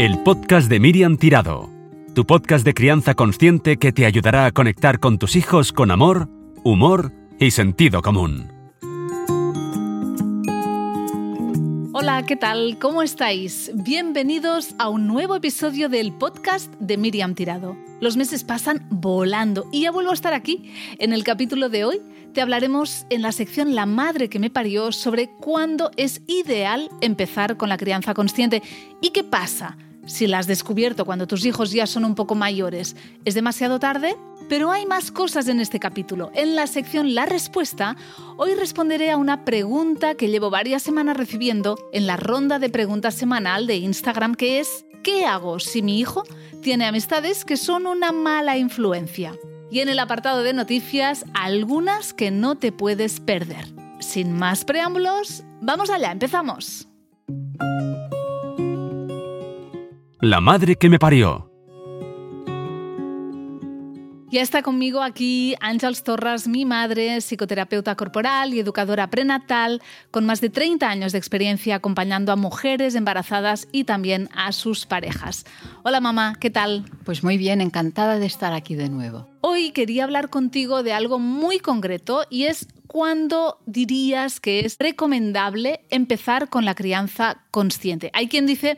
El podcast de Miriam Tirado, tu podcast de crianza consciente que te ayudará a conectar con tus hijos con amor, humor y sentido común. Hola, ¿qué tal? ¿Cómo estáis? Bienvenidos a un nuevo episodio del podcast de Miriam Tirado. Los meses pasan volando y ya vuelvo a estar aquí. En el capítulo de hoy te hablaremos en la sección La madre que me parió sobre cuándo es ideal empezar con la crianza consciente y qué pasa si la has descubierto cuando tus hijos ya son un poco mayores. ¿Es demasiado tarde? Pero hay más cosas en este capítulo. En la sección La Respuesta, hoy responderé a una pregunta que llevo varias semanas recibiendo en la ronda de preguntas semanal de Instagram que es ¿qué hago si mi hijo tiene amistades que son una mala influencia? Y en el apartado de noticias, algunas que no te puedes perder. Sin más preámbulos, vamos allá, empezamos. La madre que me parió. Ya está conmigo aquí Ángels Torres, mi madre, psicoterapeuta corporal y educadora prenatal, con más de 30 años de experiencia acompañando a mujeres embarazadas y también a sus parejas. Hola mamá, ¿qué tal? Pues muy bien, encantada de estar aquí de nuevo. Hoy quería hablar contigo de algo muy concreto y es cuándo dirías que es recomendable empezar con la crianza consciente. Hay quien dice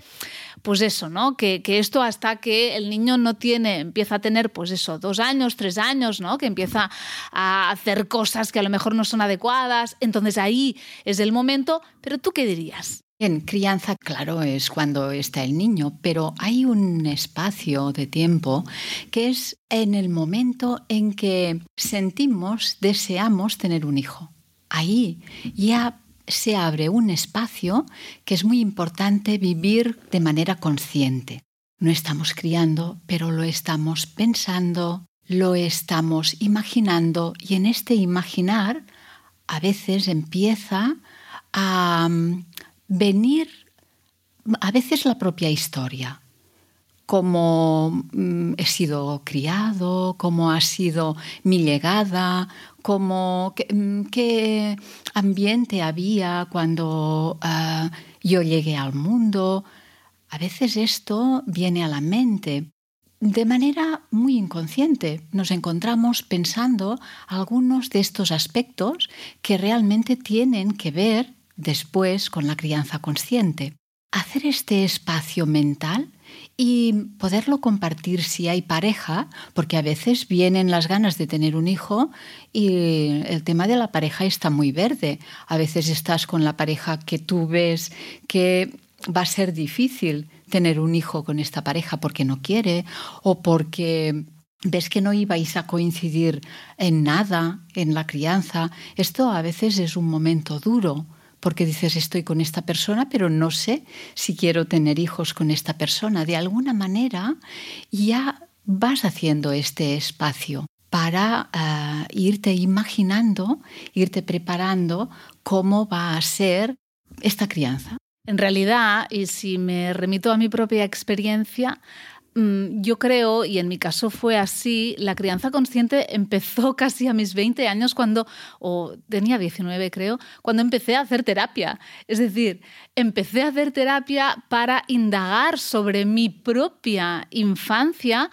pues eso, ¿no? Que, esto hasta que el niño no tiene, empieza a tener, pues eso, dos años, tres años, ¿no? Que empieza a hacer cosas que a lo mejor no son adecuadas. Entonces ahí es el momento, pero ¿tú qué dirías? En crianza, claro, es cuando está el niño, pero hay un espacio de tiempo que es en el momento en que sentimos, deseamos tener un hijo. Ahí ya se abre un espacio que es muy importante vivir de manera consciente. No estamos criando, pero lo estamos pensando, lo estamos imaginando y en este imaginar a veces empieza a mm, venir a veces la propia historia cómo mm, he sido criado, cómo ha sido mi llegada, cómo, mm, qué, ambiente había cuando ah, yo llegué al mundo. A veces esto viene a la mente de manera muy inconsciente. Nos encontramos pensando algunos de estos aspectos que realmente tienen que ver después con la crianza consciente. Hacer este espacio mental y poderlo compartir si hay pareja, porque a veces vienen las ganas de tener un hijo y el tema de la pareja está muy verde. A veces estás con la pareja que tú ves que va a ser difícil tener un hijo con esta pareja porque no quiere o porque ves que no ibais a coincidir en nada, en la crianza. Esto a veces es un momento duro porque dices estoy con esta persona, pero no sé si quiero tener hijos con esta persona. De alguna manera ya vas haciendo este espacio para eh, irte imaginando, irte preparando cómo va a ser esta crianza. En realidad, y si me remito a mi propia experiencia, yo creo, y en mi caso fue así, la crianza consciente empezó casi a mis 20 años cuando, o tenía 19 creo, cuando empecé a hacer terapia. Es decir, empecé a hacer terapia para indagar sobre mi propia infancia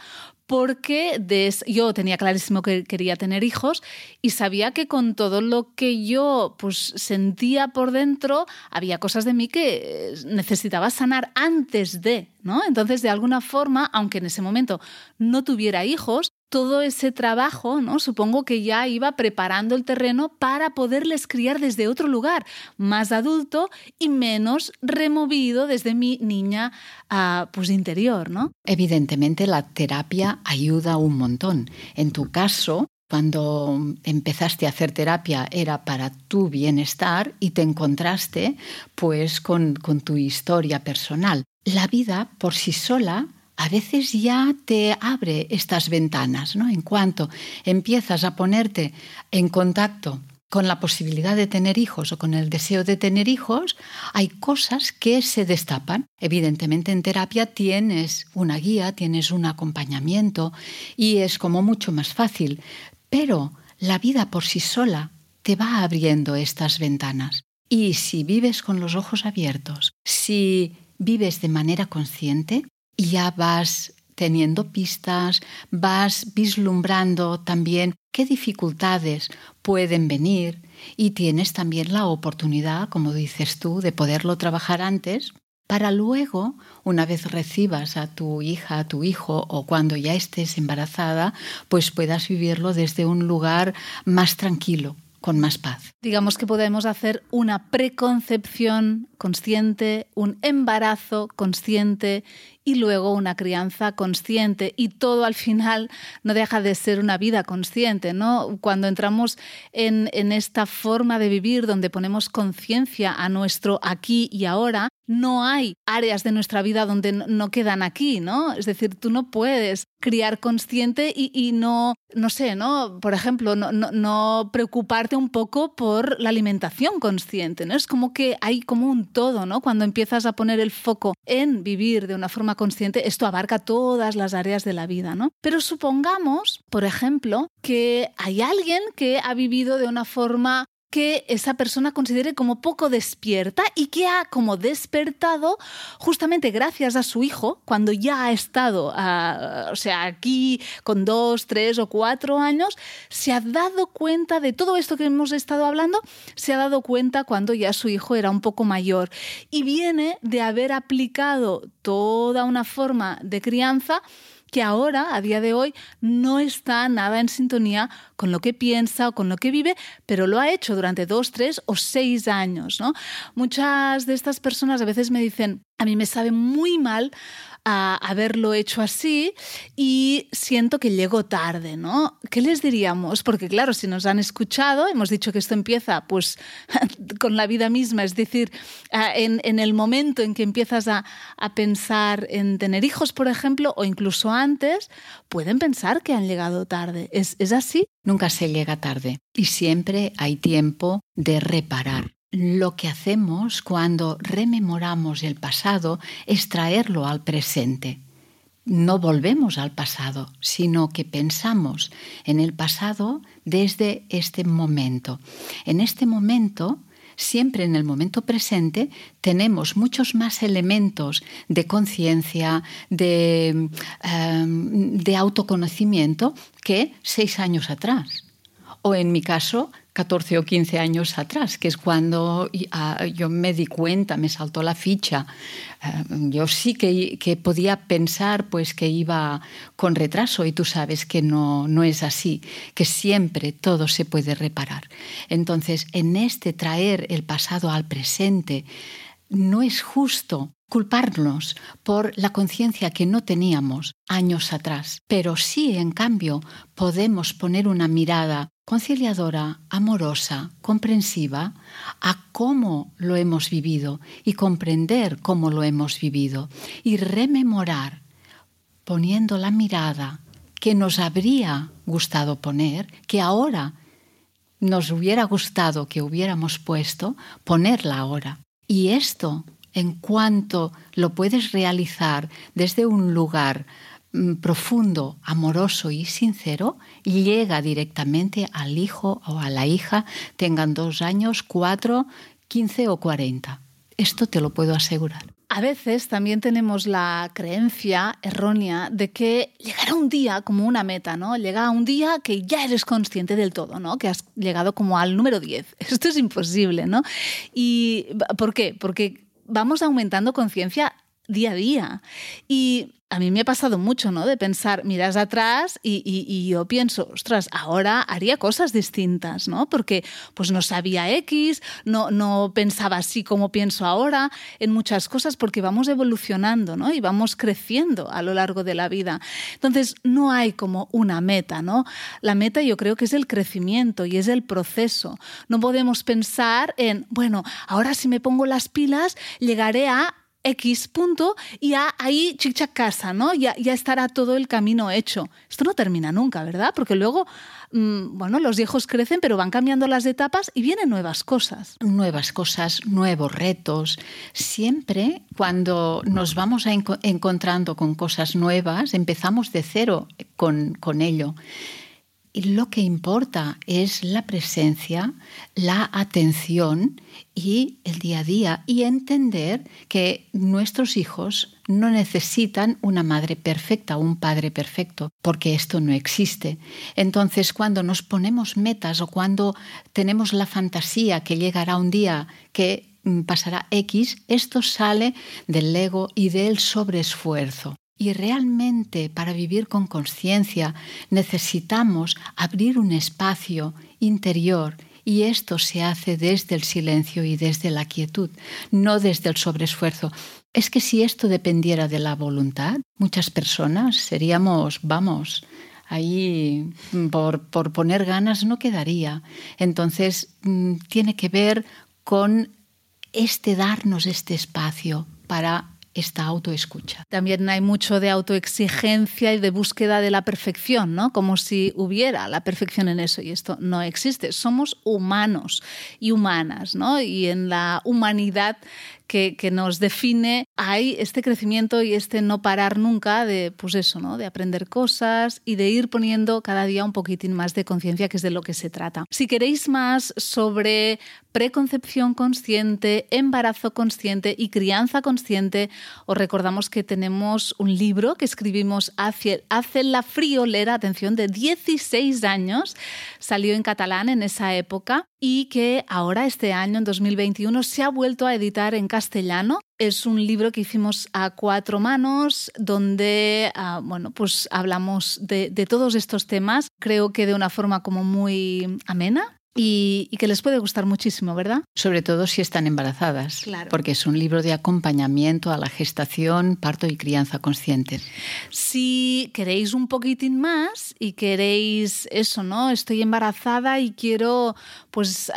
porque yo tenía clarísimo que quería tener hijos y sabía que con todo lo que yo pues, sentía por dentro había cosas de mí que necesitaba sanar antes de, ¿no? Entonces, de alguna forma, aunque en ese momento no tuviera hijos, todo ese trabajo, ¿no? Supongo que ya iba preparando el terreno para poderles criar desde otro lugar, más adulto y menos removido desde mi niña uh, pues interior, ¿no? Evidentemente la terapia ayuda un montón. En tu caso, cuando empezaste a hacer terapia era para tu bienestar y te encontraste pues con, con tu historia personal. La vida por sí sola a veces ya te abre estas ventanas, ¿no? En cuanto empiezas a ponerte en contacto con la posibilidad de tener hijos o con el deseo de tener hijos, hay cosas que se destapan. Evidentemente en terapia tienes una guía, tienes un acompañamiento y es como mucho más fácil, pero la vida por sí sola te va abriendo estas ventanas. Y si vives con los ojos abiertos, si vives de manera consciente, ya vas teniendo pistas, vas vislumbrando también qué dificultades pueden venir y tienes también la oportunidad, como dices tú, de poderlo trabajar antes para luego, una vez recibas a tu hija, a tu hijo o cuando ya estés embarazada, pues puedas vivirlo desde un lugar más tranquilo, con más paz. Digamos que podemos hacer una preconcepción consciente, un embarazo consciente y luego una crianza consciente y todo al final no deja de ser una vida consciente, ¿no? Cuando entramos en, en esta forma de vivir donde ponemos conciencia a nuestro aquí y ahora, no hay áreas de nuestra vida donde no quedan aquí, ¿no? Es decir, tú no puedes criar consciente y, no, no sé, ¿no? Por ejemplo, no, no, preocuparte un poco por la alimentación consciente, ¿no? Es como que hay como un todo, ¿no? Cuando empiezas a poner el foco en vivir de una forma consciente, esto abarca todas las áreas de la vida, ¿no? Pero supongamos, por ejemplo, que hay alguien que ha vivido de una forma que esa persona considere como poco despierta y que ha como despertado justamente gracias a su hijo cuando ya ha estado, o sea, aquí con dos, tres o cuatro años, se ha dado cuenta de todo esto que hemos estado hablando, se ha dado cuenta cuando ya su hijo era un poco mayor. Y viene de haber aplicado toda una forma de crianza que ahora, a día de hoy, no está nada en sintonía con lo que piensa o con lo que vive, pero lo ha hecho durante dos, tres o seis años. ¿no? Muchas de estas personas a veces me dicen, a mí me sabe muy mal a haberlo hecho así y siento que llego tarde, ¿no? ¿Qué les diríamos? Porque claro, si nos han escuchado, hemos dicho que esto empieza pues con la vida misma, es decir, en, el momento en que empiezas a, a, pensar en tener hijos, por ejemplo, o incluso antes, pueden pensar que han llegado tarde. ¿Es, es así? Nunca se llega tarde y siempre hay tiempo de reparar. Lo que hacemos cuando rememoramos el pasado es traerlo al presente. No volvemos al pasado, sino que pensamos en el pasado desde este momento. En este momento, siempre en el momento presente, tenemos muchos más elementos de conciencia, de, em, autoconocimiento que seis años atrás. O en mi caso, 14 o 15 años atrás, que es cuando ah, yo me di cuenta, me saltó la ficha. Eh, yo sí que, podía pensar pues que iba con retraso y tú sabes que no, no es así, que siempre todo se puede reparar. Entonces, en este traer el pasado al presente, no es justo culparnos por la conciencia que no teníamos años atrás, pero sí, en cambio, podemos poner una mirada conciliadora, amorosa, comprensiva a cómo lo hemos vivido y comprender cómo lo hemos vivido y rememorar poniendo la mirada que nos habría gustado poner, que ahora nos hubiera gustado que hubiéramos puesto, ponerla ahora. Y esto, en cuanto lo puedes realizar desde un lugar profundo, amoroso y sincero, llega directamente al hijo o a la hija, tengan dos años, cuatro, quince o cuarenta. Esto te lo puedo asegurar. A veces también tenemos la creencia errónea de que llegará un día como una meta, ¿no? Llega un día que ya eres consciente del todo, ¿no? Que has llegado como al número 10. Esto es imposible, ¿no? ¿Y por qué? Porque vamos aumentando conciencia día a día. Y a mí me ha pasado mucho, ¿no? De pensar, miras atrás y, yo pienso, ostras, ahora haría cosas distintas, ¿no? Porque pues no sabía X, no, no pensaba así como pienso ahora en muchas cosas, porque vamos evolucionando, ¿no? Y vamos creciendo a lo largo de la vida. Entonces, no hay como una meta, ¿no? La meta yo creo que es el crecimiento y es el proceso. No podemos pensar en, bueno, ahora si me pongo las pilas, llegaré a X punto y ahí chicha casa, ¿no? Ya, ya estará todo el camino hecho. Esto no termina nunca, ¿verdad? Porque luego, mm, bueno, los hijos crecen, pero van cambiando las etapas y vienen nuevas cosas. Nuevas cosas, nuevos retos. Siempre cuando nos vamos encontrando con cosas nuevas, empezamos de cero con, con ello. Lo que importa es la presencia, la atención y el día a día y entender que nuestros hijos no necesitan una madre perfecta, un padre perfecto, porque esto no existe. Entonces, cuando nos ponemos metas o cuando tenemos la fantasía que llegará un día que mm, pasará X, esto sale del ego y del sobreesfuerzo. Y realmente para vivir con conciencia necesitamos abrir un espacio interior y esto se hace desde el silencio y desde la quietud, no desde el sobreesfuerzo. Es que si esto dependiera de la voluntad, muchas personas seríamos, vamos, ahí por, por poner ganas no quedaría. Entonces mm, tiene que ver con este darnos este espacio para esta autoescucha. También hay mucho de autoexigencia y de búsqueda de la perfección, ¿no? Como si hubiera la perfección en eso y esto no existe. Somos humanos y humanas, ¿no? Y en la humanidad que, nos define, hay este crecimiento y este no parar nunca de, pues eso, ¿no? de aprender cosas y de ir poniendo cada día un poquitín más de conciencia, que es de lo que se trata. Si queréis más sobre preconcepción consciente, embarazo consciente y crianza consciente, os recordamos que tenemos un libro que escribimos hace, hace la friolera, atención, de 16 años, salió en catalán en esa época y que ahora este año, en 2021, se ha vuelto a editar en castellano. Es un libro que hicimos a cuatro manos, donde ah, bueno, pues hablamos de, de todos estos temas, creo que de una forma como muy amena, y, que les puede gustar muchísimo, ¿verdad? Sobre todo si están embarazadas, porque es un libro de acompañamiento a la gestación, parto y crianza consciente. Si queréis un poquitín más y queréis eso, ¿no? Estoy embarazada y quiero pues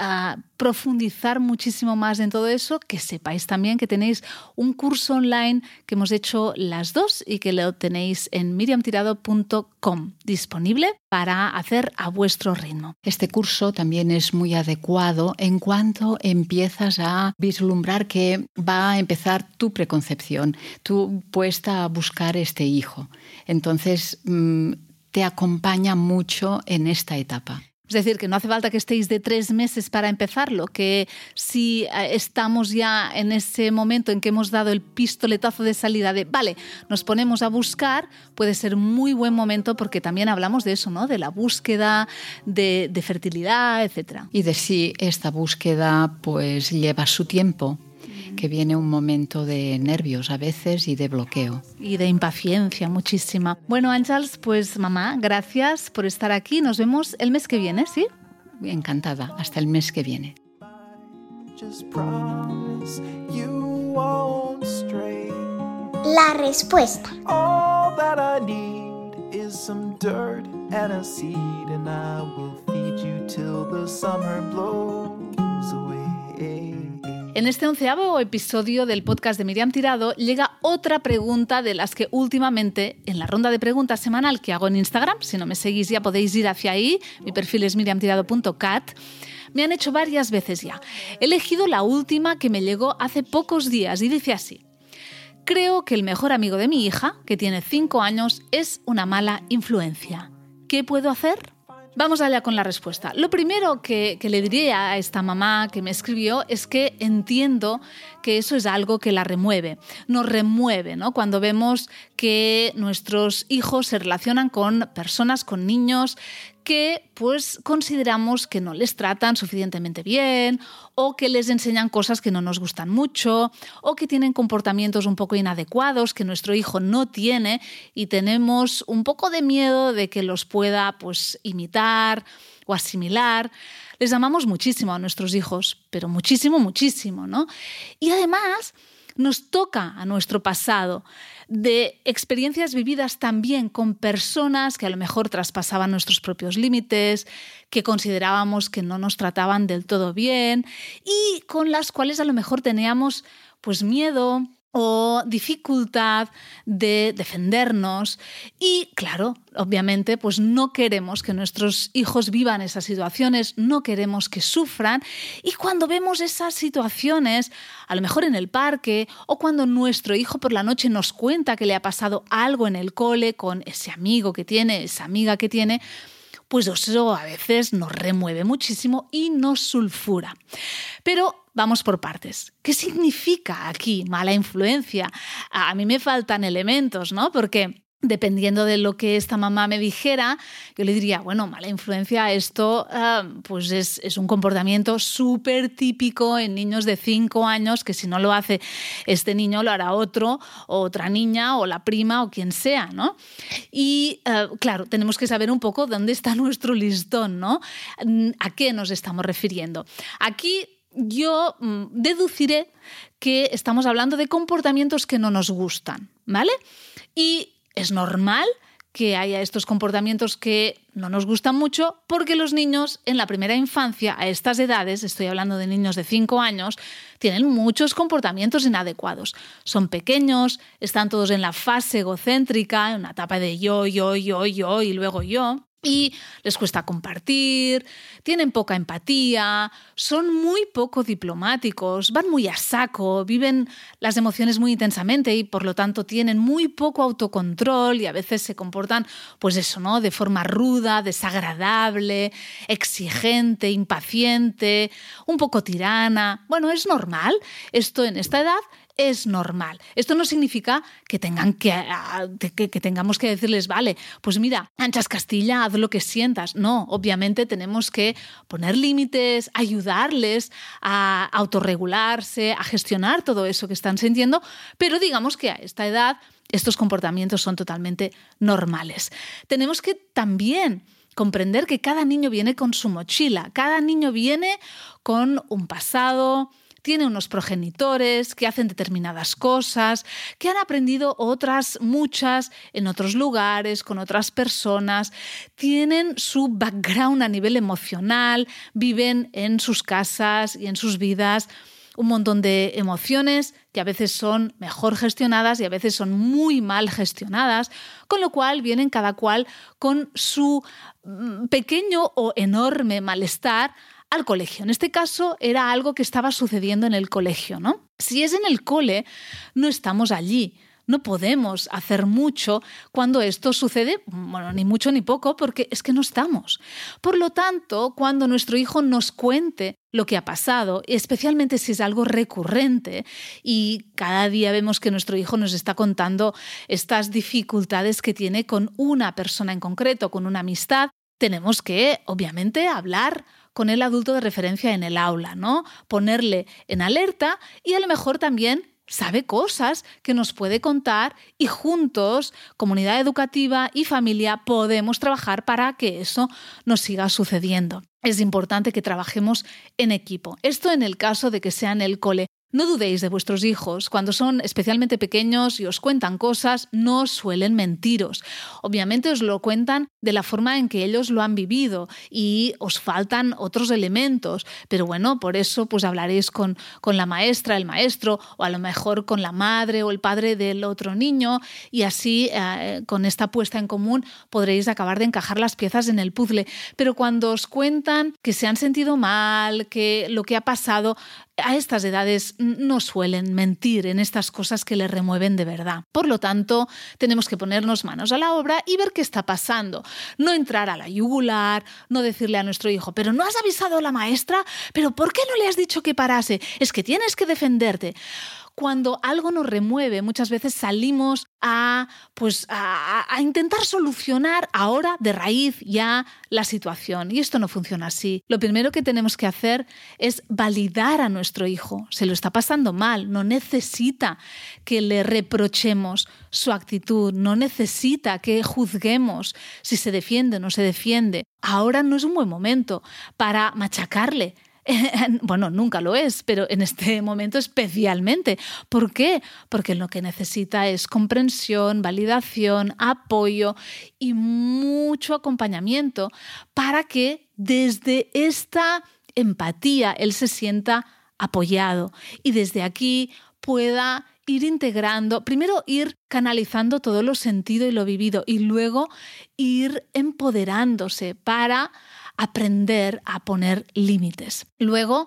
profundizar muchísimo más en todo eso, que sepáis también que tenéis un curso online que hemos hecho las dos y que lo tenéis en miriamtirado.com disponible para hacer a vuestro ritmo. Este curso también es muy adecuado en cuanto empiezas a vislumbrar que va a empezar tu preconcepción, tu puesta a buscar este hijo. Entonces, mm, te acompaña mucho en esta etapa. Es decir, que no hace falta que estéis de tres meses para empezarlo, que si eh, estamos ya en ese momento en que hemos dado el pistoletazo de salida de, vale, nos ponemos a buscar, puede ser muy buen momento porque también hablamos de eso, ¿no? De la búsqueda, de, de fertilidad, etc. Y de si esta búsqueda pues lleva su tiempo que viene un momento de nervios a veces y de bloqueo. Y de impaciencia muchísima. Bueno, Ángels, pues mamá, gracias por estar aquí. Nos vemos el mes que viene, ¿sí? Encantada, hasta el mes que viene. La respuesta. En este onceavo episodio del podcast de Miriam Tirado llega otra pregunta de las que últimamente en la ronda de preguntas semanal que hago en Instagram, si no me seguís ya podéis ir hacia ahí, mi perfil es miriamtirado.cat, me han hecho varias veces ya. He elegido la última que me llegó hace pocos días y dice así. Creo que el mejor amigo de mi hija, que tiene 5 años, es una mala influencia. ¿Qué puedo hacer? Vamos allá con la respuesta. Lo primero que, le diría a esta mamá que me escribió es que entiendo que eso es algo que la remueve, nos remueve, ¿no? Cuando vemos que nuestros hijos se relacionan con personas, con niños que pues consideramos que no les tratan suficientemente bien o que les enseñan cosas que no nos gustan mucho o que tienen comportamientos un poco inadecuados que nuestro hijo no tiene y tenemos un poco de miedo de que los pueda pues imitar o asimilar. Les amamos muchísimo a nuestros hijos, pero muchísimo, muchísimo, ¿no? Y además nos toca a nuestro pasado de experiencias vividas también con personas que a lo mejor traspasaban nuestros propios límites, que considerábamos que no nos trataban del todo bien y con las cuales a lo mejor teníamos pues miedo o dificultad de defendernos y claro, obviamente pues no queremos que nuestros hijos vivan esas situaciones, no queremos que sufran y cuando vemos esas situaciones, a lo mejor en el parque o cuando nuestro hijo por la noche nos cuenta que le ha pasado algo en el cole con ese amigo que tiene, esa amiga que tiene, pues eso a veces nos remueve muchísimo y nos sulfura. Pero vamos por partes. ¿Qué significa aquí mala influencia? A mí me faltan elementos, ¿no? Porque dependiendo de lo que esta mamá me dijera, yo le diría, bueno, mala influencia, esto ah, pues es, es, un comportamiento súper típico en niños de 5 años, que si no lo hace este niño, lo hará otro, o otra niña, o la prima, o quien sea, ¿no? Y ah, claro, tenemos que saber un poco dónde está nuestro listón, ¿no? ¿A qué nos estamos refiriendo? Aquí yo mm, deduciré que estamos hablando de comportamientos que no nos gustan, ¿vale? Y es normal que haya estos comportamientos que no nos gustan mucho porque los niños en la primera infancia, a estas edades, estoy hablando de niños de 5 años, tienen muchos comportamientos inadecuados. Son pequeños, están todos en la fase egocéntrica, en una etapa de yo, yo, yo, yo y luego yo y les cuesta compartir, tienen poca empatía, son muy poco diplomáticos, van muy a saco, viven las emociones muy intensamente y por lo tanto tienen muy poco autocontrol y a veces se comportan pues eso, ¿no? de forma ruda, desagradable, exigente, impaciente, un poco tirana. Bueno, es normal. Esto en esta edad es normal. Esto no significa que, tengan que, que, tengamos que decirles, vale, pues mira, anchas Castilla, haz lo que sientas. No, obviamente tenemos que poner límites, ayudarles a autorregularse, a gestionar todo eso que están sintiendo, pero digamos que a esta edad estos comportamientos son totalmente normales. Tenemos que también comprender que cada niño viene con su mochila, cada niño viene con un pasado, tiene unos progenitores que hacen determinadas cosas, que han aprendido otras muchas en otros lugares, con otras personas, tienen su background a nivel emocional, viven en sus casas y en sus vidas un montón de emociones que a veces son mejor gestionadas y a veces son muy mal gestionadas, con lo cual vienen cada cual con su mm, pequeño o enorme malestar al colegio. En este caso era algo que estaba sucediendo en el colegio, ¿no? Si es en el cole, no estamos allí. No podemos hacer mucho cuando esto sucede, bueno, ni mucho ni poco, porque es que no estamos. Por lo tanto, cuando nuestro hijo nos cuente lo que ha pasado, especialmente si es algo recurrente y cada día vemos que nuestro hijo nos está contando estas dificultades que tiene con una persona en concreto, con una amistad, tenemos que, obviamente, hablar con el adulto de referencia en el aula, ¿no? Ponerle en alerta y a lo mejor también sabe cosas que nos puede contar y juntos, comunidad educativa y familia, podemos trabajar para que eso nos siga sucediendo. Es importante que trabajemos en equipo. Esto en el caso de que sea en el cole. No dudéis de vuestros hijos. Cuando son especialmente pequeños y os cuentan cosas, no suelen mentiros. Obviamente os lo cuentan de la forma en que ellos lo han vivido y os faltan otros elementos. Pero bueno, por eso pues hablaréis con, con la maestra, el maestro, o a lo mejor con la madre o el padre del otro niño y así eh, con esta puesta en común podréis acabar de encajar las piezas en el puzzle. Pero cuando os cuentan que se han sentido mal, que lo que ha pasado, a estas edades no suelen mentir en estas cosas que les remueven de verdad. Por lo tanto, tenemos que ponernos manos a la obra y ver qué está pasando. No entrar a la yugular, no decirle a nuestro hijo, pero no has avisado a la maestra, pero ¿por qué no le has dicho que parase? Es que tienes que defenderte cuando algo nos remueve, muchas veces salimos a, pues, a, intentar solucionar ahora de raíz ya la situación. Y esto no funciona así. Lo primero que tenemos que hacer es validar a nuestro hijo. Se lo está pasando mal, no necesita que le reprochemos su actitud, no necesita que juzguemos si se defiende o no se defiende. Ahora no es un buen momento para machacarle bueno, nunca lo es, pero en este momento especialmente. ¿Por qué? Porque lo que necesita es comprensión, validación, apoyo y mucho acompañamiento para que desde esta empatía él se sienta apoyado y desde aquí pueda ir integrando, primero ir canalizando todo lo sentido y lo vivido y luego ir empoderándose para aprender a poner límites. Luego,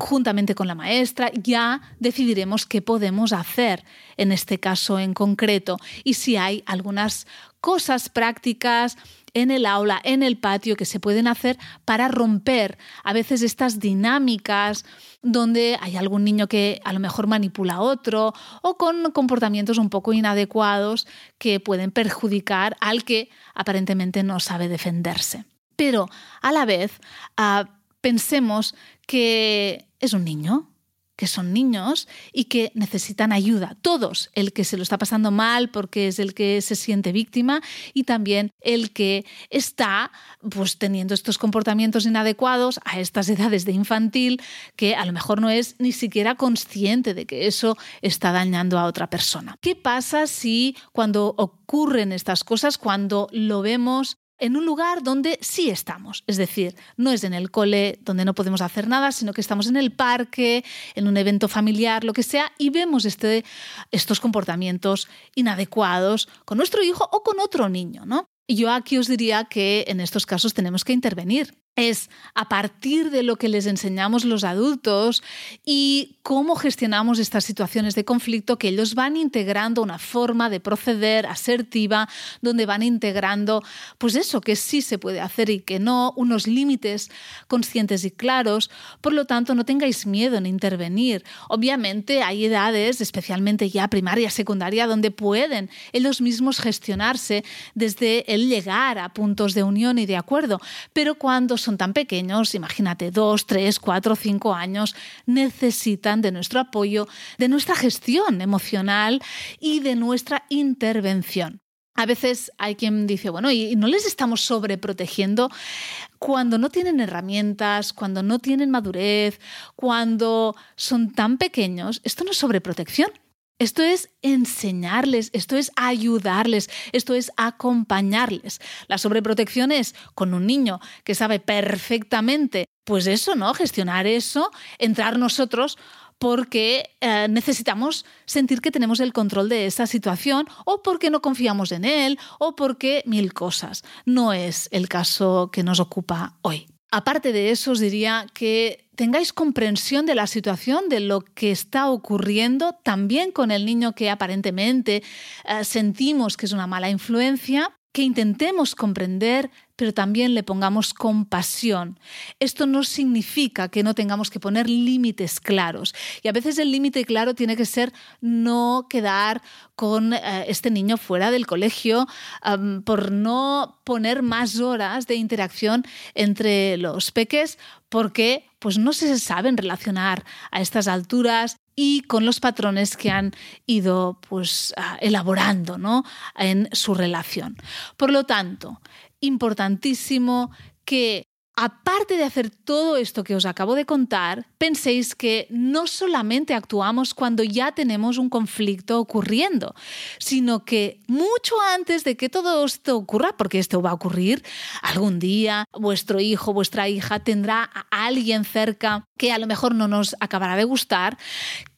juntamente con la maestra, ya decidiremos qué podemos hacer en este caso en concreto y si hay algunas cosas prácticas en el aula, en el patio, que se pueden hacer para romper a veces estas dinámicas donde hay algún niño que a lo mejor manipula a otro o con comportamientos un poco inadecuados que pueden perjudicar al que aparentemente no sabe defenderse. Pero a la vez ah, pensemos que es un niño, que son niños y que necesitan ayuda. Todos, el que se lo está pasando mal porque es el que se siente víctima y también el que está pues teniendo estos comportamientos inadecuados a estas edades de infantil que a lo mejor no es ni siquiera consciente de que eso está dañando a otra persona. ¿Qué pasa si cuando ocurren estas cosas, cuando lo vemos en un lugar donde sí estamos. Es decir, no es en el cole donde no podemos hacer nada, sino que estamos en el parque, en un evento familiar, lo que sea, y vemos este, estos comportamientos inadecuados con nuestro hijo o con otro niño. ¿no? yo aquí os diría que en estos casos tenemos que intervenir es a partir de lo que les enseñamos los adultos y cómo gestionamos estas situaciones de conflicto que ellos van integrando una forma de proceder asertiva, donde van integrando, pues eso, que sí se puede hacer y que no, unos límites conscientes y claros. Por lo tanto, no tengáis miedo en intervenir. Obviamente hay edades, especialmente ya primaria, secundaria, donde pueden ellos mismos gestionarse desde el llegar a puntos de unión y de acuerdo, pero cuando son tan pequeños, imagínate, dos, tres, cuatro, cinco años, necesitan de nuestro apoyo, de nuestra gestión emocional y de nuestra intervención. A veces hay quien dice, bueno, ¿y no les estamos sobreprotegiendo cuando no tienen herramientas, cuando no tienen madurez, cuando son tan pequeños? Esto no es sobreprotección. Esto es enseñarles, esto es ayudarles, esto es acompañarles. La sobreprotección es con un niño que sabe perfectamente, pues eso, ¿no? Gestionar eso, entrar nosotros porque eh, necesitamos sentir que tenemos el control de esa situación o porque no confiamos en él o porque mil cosas. No es el caso que nos ocupa hoy. Aparte de eso, os diría que tengáis comprensión de la situación, de lo que está ocurriendo, también con el niño que aparentemente eh, sentimos que es una mala influencia, que intentemos comprender, pero también le pongamos compasión. Esto no significa que no tengamos que poner límites claros. Y a veces el límite claro tiene que ser no quedar con eh, este niño fuera del colegio por no poner más horas de interacción entre los peques porque pues no se saben relacionar a estas alturas y con los patrones que han ido pues, elaborando ¿no? en su relación. Por lo tanto, importantísimo que aparte de hacer todo esto que os acabo de contar, penséis que no solamente actuamos cuando ya tenemos un conflicto ocurriendo, sino que mucho antes de que todo esto ocurra, porque esto va a ocurrir algún día, vuestro hijo, vuestra hija tendrá a alguien cerca que a lo mejor no nos acabará de gustar,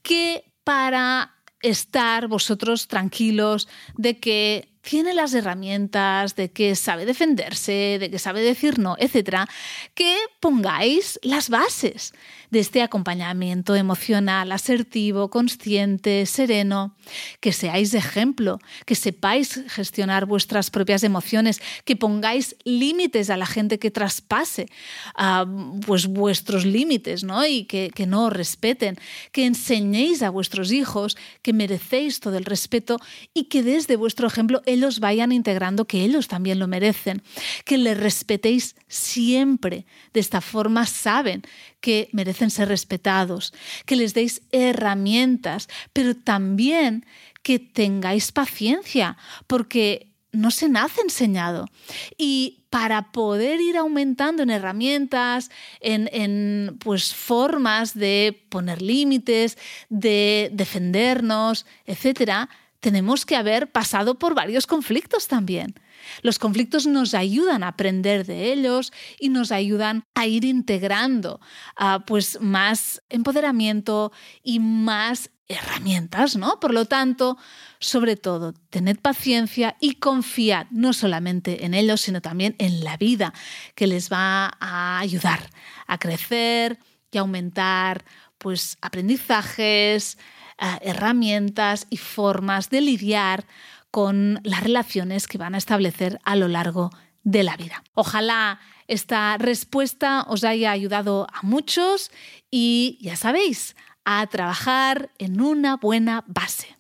que para estar vosotros tranquilos de que tiene las herramientas, de que sabe defenderse, de que sabe decir no, etcétera, que pongáis las bases de este acompañamiento emocional asertivo, consciente, sereno, que seáis ejemplo, que sepáis gestionar vuestras propias emociones, que pongáis límites a la gente que traspase ah, pues vuestros límites ¿no? y que, que no os respeten, que enseñéis a vuestros hijos que merecéis todo el respeto y que desde vuestro ejemplo ellos vayan integrando que ellos también lo merecen, que les respetéis siempre. De esta forma saben que merecen ser respetados, que les deis herramientas, pero también que tengáis paciencia, porque no se nace enseñado. Y para poder ir aumentando en herramientas, en, en pues, formas de poner límites, de defendernos, etc., tenemos que haber pasado por varios conflictos también. Los conflictos nos ayudan a aprender de ellos y nos ayudan a ir integrando ah, pues más empoderamiento y más herramientas, ¿no? Por lo tanto, sobre todo, tened paciencia y confiad no solamente en ellos, sino también en la vida que les va a ayudar a crecer y aumentar pues aprendizajes, ah, herramientas y formas de lidiar con las relaciones que van a establecer a lo largo de la vida. Ojalá esta respuesta os haya ayudado a muchos y ya sabéis, a trabajar en una buena base.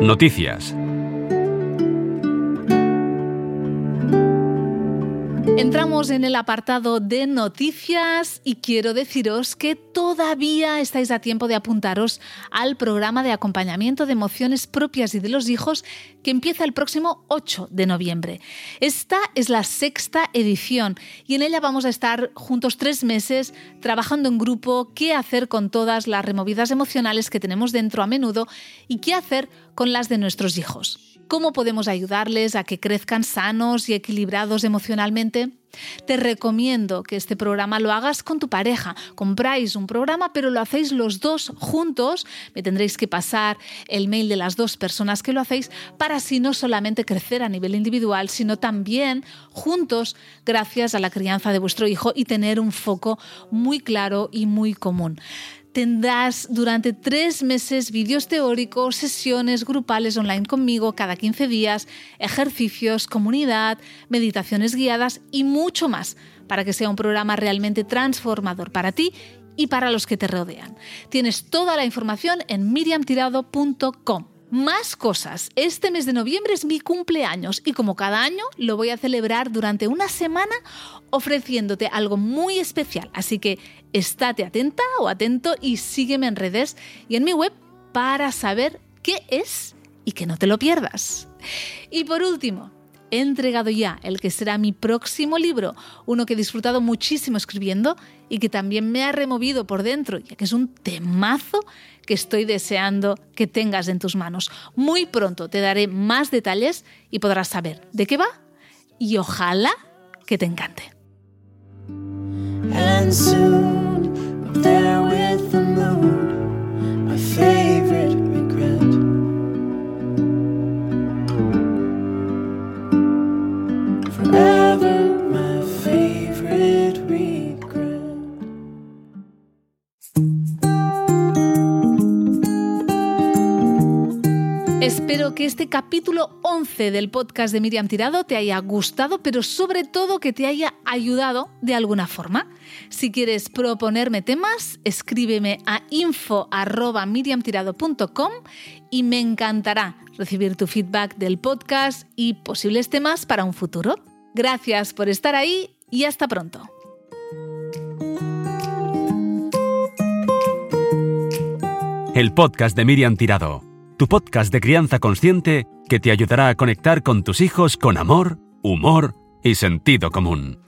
Noticias. Entramos en el apartado de noticias y quiero deciros que todavía estáis a tiempo de apuntaros al programa de acompañamiento de emociones propias y de los hijos que empieza el próximo 8 de noviembre. Esta es la sexta edición y en ella vamos a estar juntos tres meses trabajando en grupo qué hacer con todas las removidas emocionales que tenemos dentro a menudo y qué hacer con las de nuestros hijos. ¿Cómo podemos ayudarles a que crezcan sanos y equilibrados emocionalmente? Te recomiendo que este programa lo hagas con tu pareja. Compráis un programa, pero lo hacéis los dos juntos. Me tendréis que pasar el mail de las dos personas que lo hacéis para así no solamente crecer a nivel individual, sino también juntos gracias a la crianza de vuestro hijo y tener un foco muy claro y muy común tendrás durante tres meses vídeos teóricos, sesiones grupales online conmigo cada 15 días, ejercicios, comunidad, meditaciones guiadas y mucho más para que sea un programa realmente transformador para ti y para los que te rodean. Tienes toda la información en miriamtirado.com. Más cosas. Este mes de noviembre es mi cumpleaños y como cada año lo voy a celebrar durante una semana ofreciéndote algo muy especial. Así que estate atenta o atento y sígueme en redes y en mi web para saber qué es y que no te lo pierdas. Y por último, he entregado ya el que será mi próximo libro, uno que he disfrutado muchísimo escribiendo y que también me ha removido por dentro, ya que es un temazo que estoy deseando que tengas en tus manos. Muy pronto te daré más detalles y podrás saber de qué va y ojalá que te encante. Espero que este capítulo 11 del podcast de Miriam Tirado te haya gustado, pero sobre todo que te haya ayudado de alguna forma. Si quieres proponerme temas, escríbeme a info.miriamtirado.com y me encantará recibir tu feedback del podcast y posibles temas para un futuro. Gracias por estar ahí y hasta pronto. El podcast de Miriam Tirado tu podcast de crianza consciente que te ayudará a conectar con tus hijos con amor, humor y sentido común.